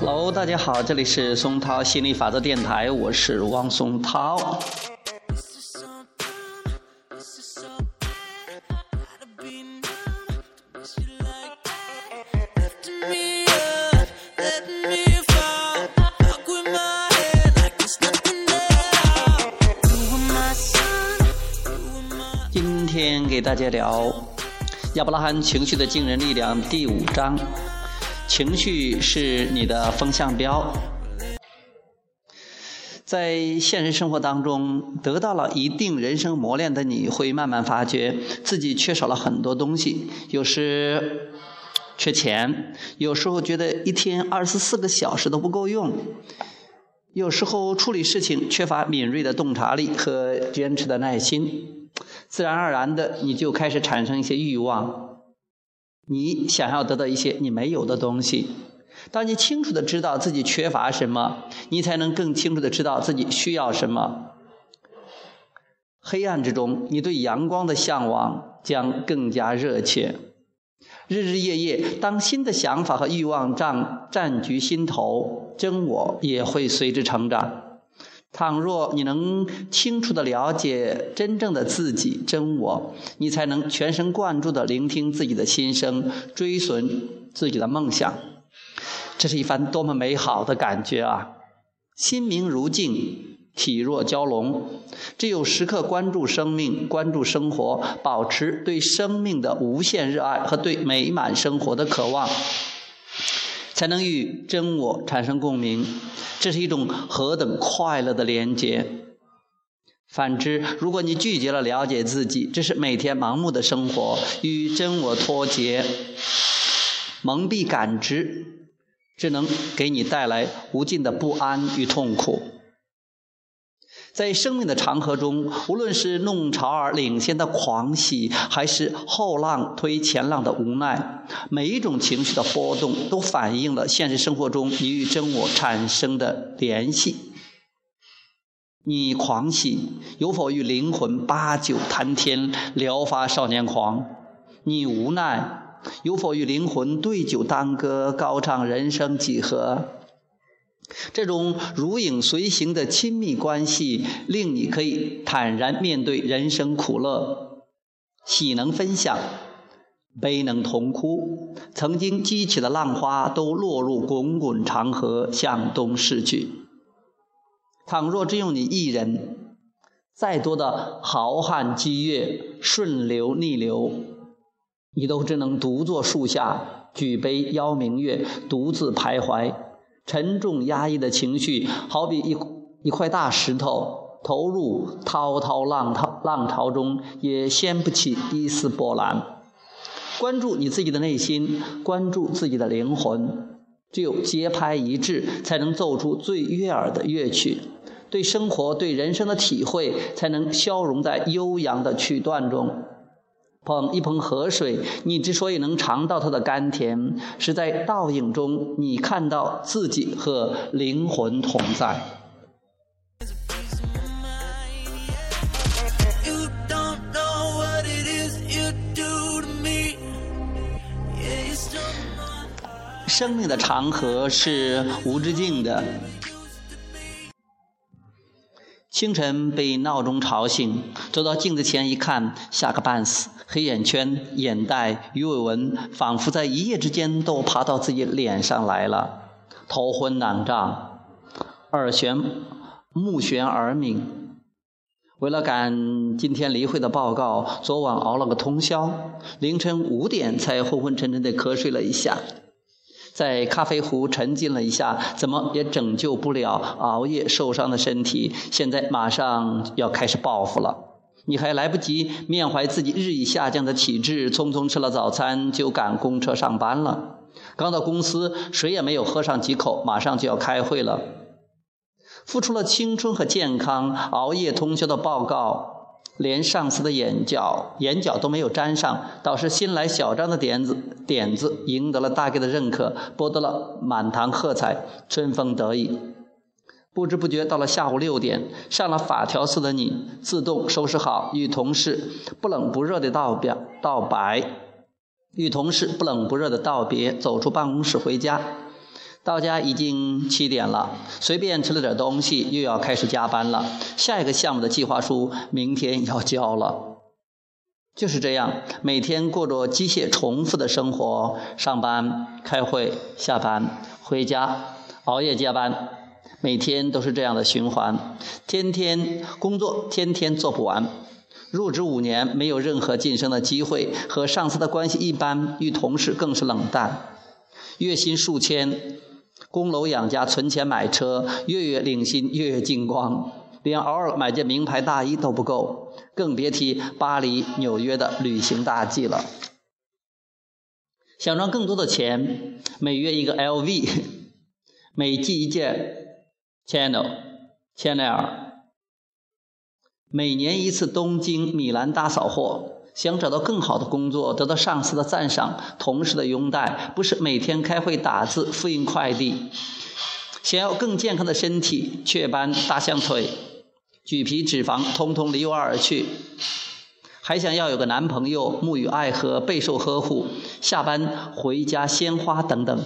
Hello，大家好，这里是松涛心理法则电台，我是汪松涛。今天给大家聊亚伯拉罕情绪的惊人力量第五章。情绪是你的风向标。在现实生活当中，得到了一定人生磨练的你，会慢慢发觉自己缺少了很多东西。有时缺钱，有时候觉得一天二十四个小时都不够用，有时候处理事情缺乏敏锐的洞察力和坚持的耐心，自然而然的你就开始产生一些欲望。你想要得到一些你没有的东西，当你清楚的知道自己缺乏什么，你才能更清楚的知道自己需要什么。黑暗之中，你对阳光的向往将更加热切。日日夜夜，当新的想法和欲望占占据心头，真我也会随之成长。倘若你能清楚的了解真正的自己真我，你才能全神贯注地聆听自己的心声，追寻自己的梦想。这是一番多么美好的感觉啊！心明如镜，体若蛟龙。只有时刻关注生命，关注生活，保持对生命的无限热爱和对美满生活的渴望。才能与真我产生共鸣，这是一种何等快乐的连接。反之，如果你拒绝了了解自己，这是每天盲目的生活，与真我脱节，蒙蔽感知，只能给你带来无尽的不安与痛苦。在生命的长河中，无论是弄潮儿领先的狂喜，还是后浪推前浪的无奈，每一种情绪的波动，都反映了现实生活中你与真我产生的联系。你狂喜，有否与灵魂八九谈天，聊发少年狂？你无奈，有否与灵魂对酒当歌，高唱人生几何？这种如影随形的亲密关系，令你可以坦然面对人生苦乐，喜能分享，悲能同哭。曾经激起的浪花，都落入滚滚长河，向东逝去。倘若只有你一人，再多的豪汉激越、顺流逆流，你都只能独坐树下，举杯邀明月，独自徘徊。沉重压抑的情绪，好比一一块大石头，投入滔滔浪涛浪潮中，也掀不起一丝波澜。关注你自己的内心，关注自己的灵魂，只有节拍一致，才能奏出最悦耳的乐曲。对生活、对人生的体会，才能消融在悠扬的曲段中。捧一捧河水，你之所以能尝到它的甘甜，是在倒影中你看到自己和灵魂同在。生命的长河是无止境的。清晨被闹钟吵醒，走到镜子前一看，吓个半死。黑眼圈、眼袋、鱼尾纹，仿佛在一夜之间都爬到自己脸上来了。头昏脑胀，耳眩目眩耳鸣。为了赶今天例会的报告，昨晚熬了个通宵，凌晨五点才昏昏沉沉地瞌睡了一下。在咖啡壶沉浸了一下，怎么也拯救不了熬夜受伤的身体。现在马上要开始报复了，你还来不及缅怀自己日益下降的体质，匆匆吃了早餐就赶公车上班了。刚到公司，谁也没有喝上几口，马上就要开会了。付出了青春和健康，熬夜通宵的报告。连上司的眼角眼角都没有沾上，倒是新来小张的点子点子赢得了大概的认可，博得了满堂喝彩，春风得意。不知不觉到了下午六点，上了法条似的你，自动收拾好，与同事不冷不热的道别道白，与同事不冷不热的道别，走出办公室回家。到家已经七点了，随便吃了点东西，又要开始加班了。下一个项目的计划书明天要交了。就是这样，每天过着机械重复的生活：上班、开会、下班、回家、熬夜加班，每天都是这样的循环。天天工作，天天做不完。入职五年，没有任何晋升的机会，和上司的关系一般，与同事更是冷淡。月薪数千。供楼养家，存钱买车，月月领薪，月月进光，连偶尔买件名牌大衣都不够，更别提巴黎、纽约的旅行大计了。想赚更多的钱，每月一个 LV，每季一件 Chanel，Chanel，每年一次东京、米兰大扫货。想找到更好的工作，得到上司的赞赏，同事的拥戴，不是每天开会打字、复印快递。想要更健康的身体，雀斑、大象腿、橘皮脂肪，通通离我而去。还想要有个男朋友，沐浴爱河，备受呵护，下班回家鲜花等等。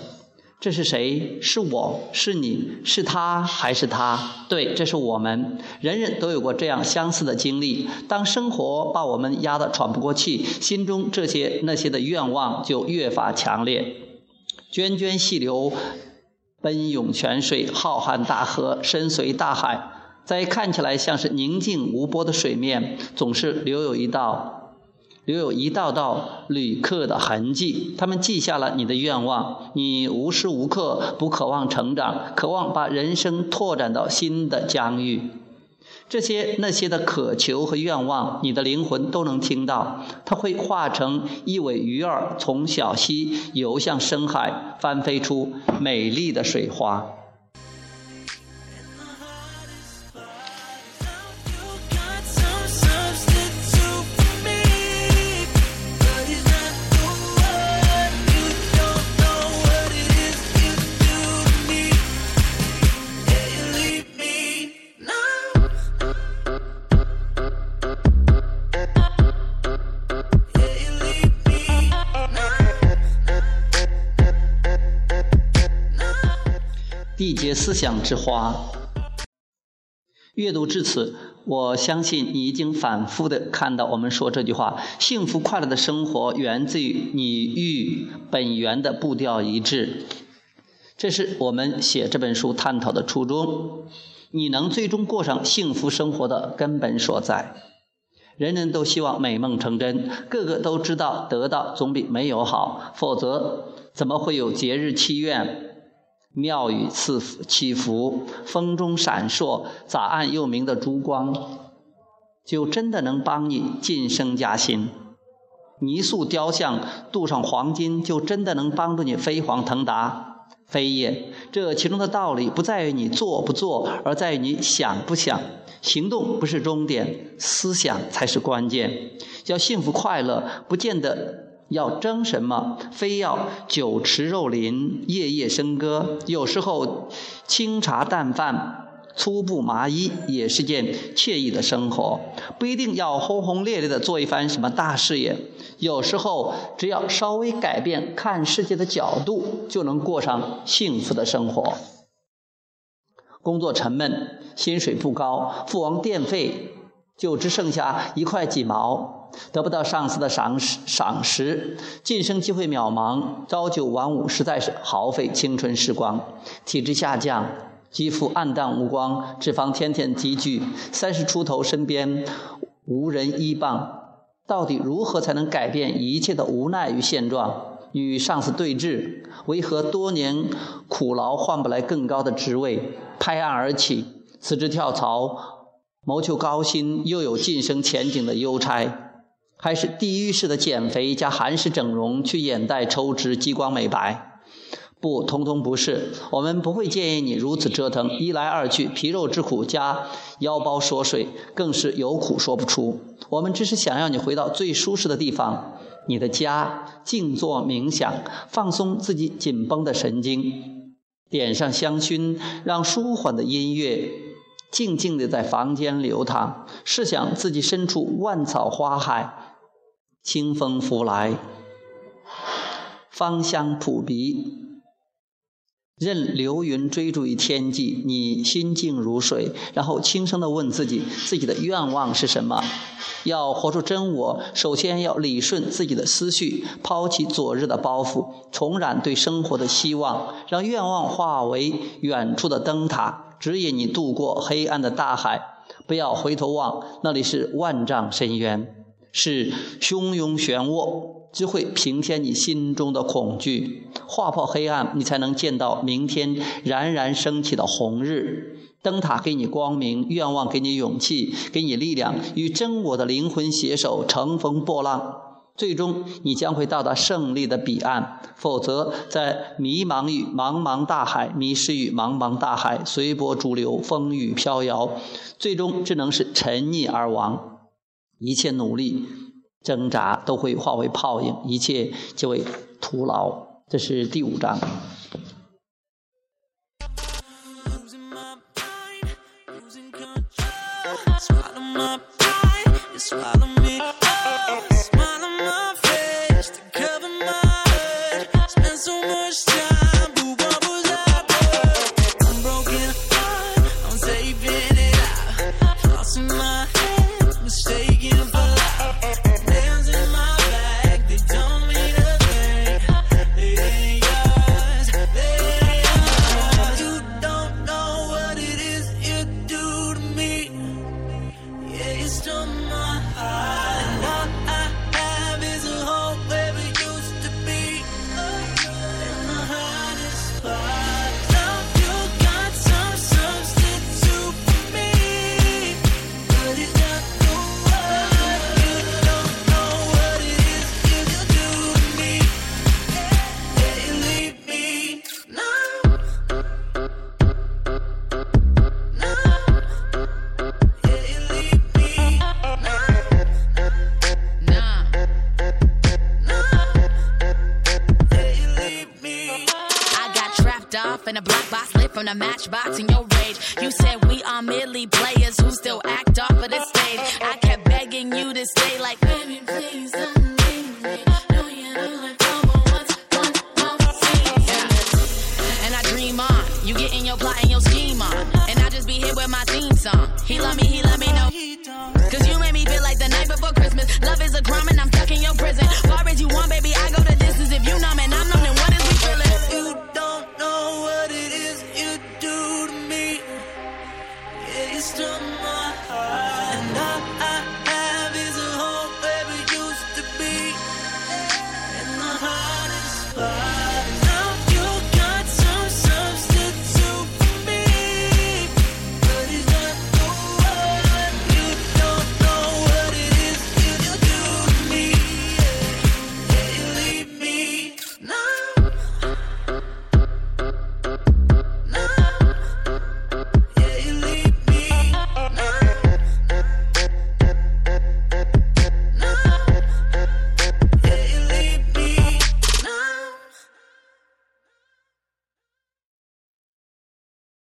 这是谁？是我是你是他还是他？对，这是我们。人人都有过这样相似的经历。当生活把我们压得喘不过气，心中这些那些的愿望就越发强烈。涓涓细流，奔涌泉水，浩瀚大河，深邃大海，在看起来像是宁静无波的水面，总是留有一道。留有一道道旅客的痕迹，他们记下了你的愿望。你无时无刻不渴望成长，渴望把人生拓展到新的疆域。这些那些的渴求和愿望，你的灵魂都能听到。它会化成一尾鱼儿，从小溪游向深海，翻飞出美丽的水花。思想之花。阅读至此，我相信你已经反复的看到我们说这句话：幸福快乐的生活源自于你与本源的步调一致。这是我们写这本书探讨的初衷。你能最终过上幸福生活的根本所在。人人都希望美梦成真，个个都知道得到总比没有好，否则怎么会有节日祈愿？庙宇赐福祈福，风中闪烁、早暗又明的烛光，就真的能帮你晋升加薪；泥塑雕像镀上黄金，就真的能帮助你飞黄腾达。非也，这其中的道理不在于你做不做，而在于你想不想。行动不是终点，思想才是关键。要幸福快乐，不见得。要争什么？非要酒池肉林、夜夜笙歌。有时候清茶淡饭、粗布麻衣也是件惬意的生活。不一定要轰轰烈烈的做一番什么大事业。有时候只要稍微改变看世界的角度，就能过上幸福的生活。工作沉闷，薪水不高，付完电费就只剩下一块几毛。得不到上司的赏识，赏识，晋升机会渺茫，朝九晚五实在是耗费青春时光。体质下降，肌肤暗淡无光，脂肪天天积聚，三十出头身边无人依傍。到底如何才能改变一切的无奈与现状？与上司对峙，为何多年苦劳换不来更高的职位？拍案而起，辞职跳槽，谋求高薪又有晋升前景的优差。还是地狱式的减肥加韩式整容，去眼袋抽脂、激光美白，不，通通不是。我们不会建议你如此折腾，一来二去，皮肉之苦加腰包缩水，更是有苦说不出。我们只是想要你回到最舒适的地方，你的家，静坐冥想，放松自己紧绷的神经，点上香薰，让舒缓的音乐静静地在房间流淌。试想自己身处万草花海。清风拂来，芳香扑鼻，任流云追逐于天际，你心静如水，然后轻声地问自己：自己的愿望是什么？要活出真我，首先要理顺自己的思绪，抛弃昨日的包袱，重燃对生活的希望，让愿望化为远处的灯塔，指引你渡过黑暗的大海。不要回头望，那里是万丈深渊，是汹涌漩涡。只会平添你心中的恐惧，划破黑暗，你才能见到明天冉冉升起的红日。灯塔给你光明，愿望给你勇气，给你力量，与真我的灵魂携手，乘风破浪，最终你将会到达胜利的彼岸。否则，在迷茫于茫茫大海，迷失于茫茫大海，随波逐流，风雨飘摇，最终只能是沉溺而亡。一切努力。挣扎都会化为泡影，一切就会徒劳。这是第五章。From the matchbox in your rage. You said we are merely players who still act off of the stage. I kept begging you to stay like, baby, please don't leave. No, you don't like And I dream on, you get in your plot and your scheme on. And I just be here with my theme song. He love me, he let me know. Cause you made me feel like the night before Christmas. Love is a crime